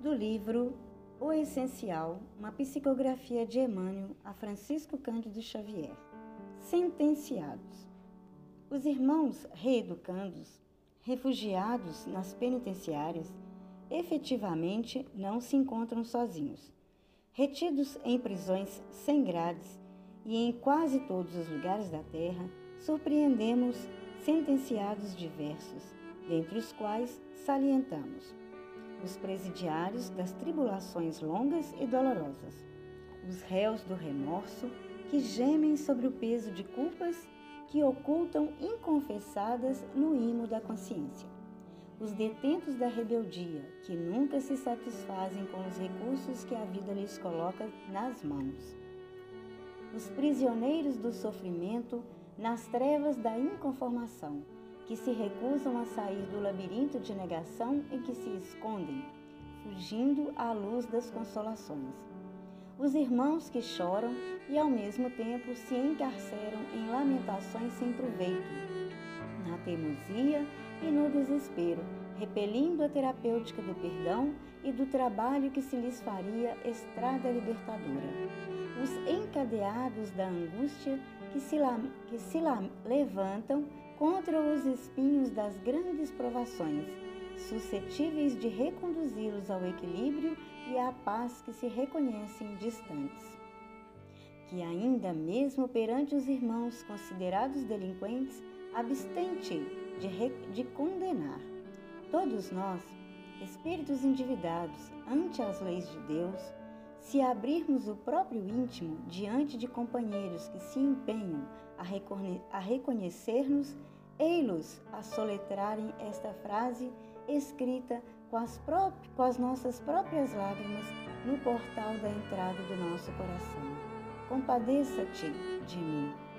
do livro O Essencial, uma psicografia de Emmanuel a Francisco Cândido Xavier. Sentenciados. Os irmãos reeducandos, refugiados nas penitenciárias, efetivamente não se encontram sozinhos. Retidos em prisões sem grades e em quase todos os lugares da terra, surpreendemos sentenciados diversos, dentre os quais salientamos os presidiários das tribulações longas e dolorosas, os réus do remorso que gemem sobre o peso de culpas que ocultam inconfessadas no imo da consciência, os detentos da rebeldia que nunca se satisfazem com os recursos que a vida lhes coloca nas mãos, os prisioneiros do sofrimento nas trevas da inconformação que se recusam a sair do labirinto de negação em que se escondem, fugindo à luz das consolações. Os irmãos que choram e ao mesmo tempo se encarceram em lamentações sem proveito, na teimosia e no desespero, repelindo a terapêutica do perdão e do trabalho que se lhes faria estrada libertadora. Os encadeados da angústia que se, que se levantam contra os espinhos das grandes provações, suscetíveis de reconduzi-los ao equilíbrio e à paz que se reconhecem distantes. Que ainda mesmo perante os irmãos considerados delinquentes, abstente de, de condenar. Todos nós, espíritos endividados ante as leis de Deus, se abrirmos o próprio íntimo diante de companheiros que se empenham a, reconhe a reconhecer-nos, ei-los a soletrarem esta frase escrita com as, com as nossas próprias lágrimas no portal da entrada do nosso coração. Compadeça-te de mim.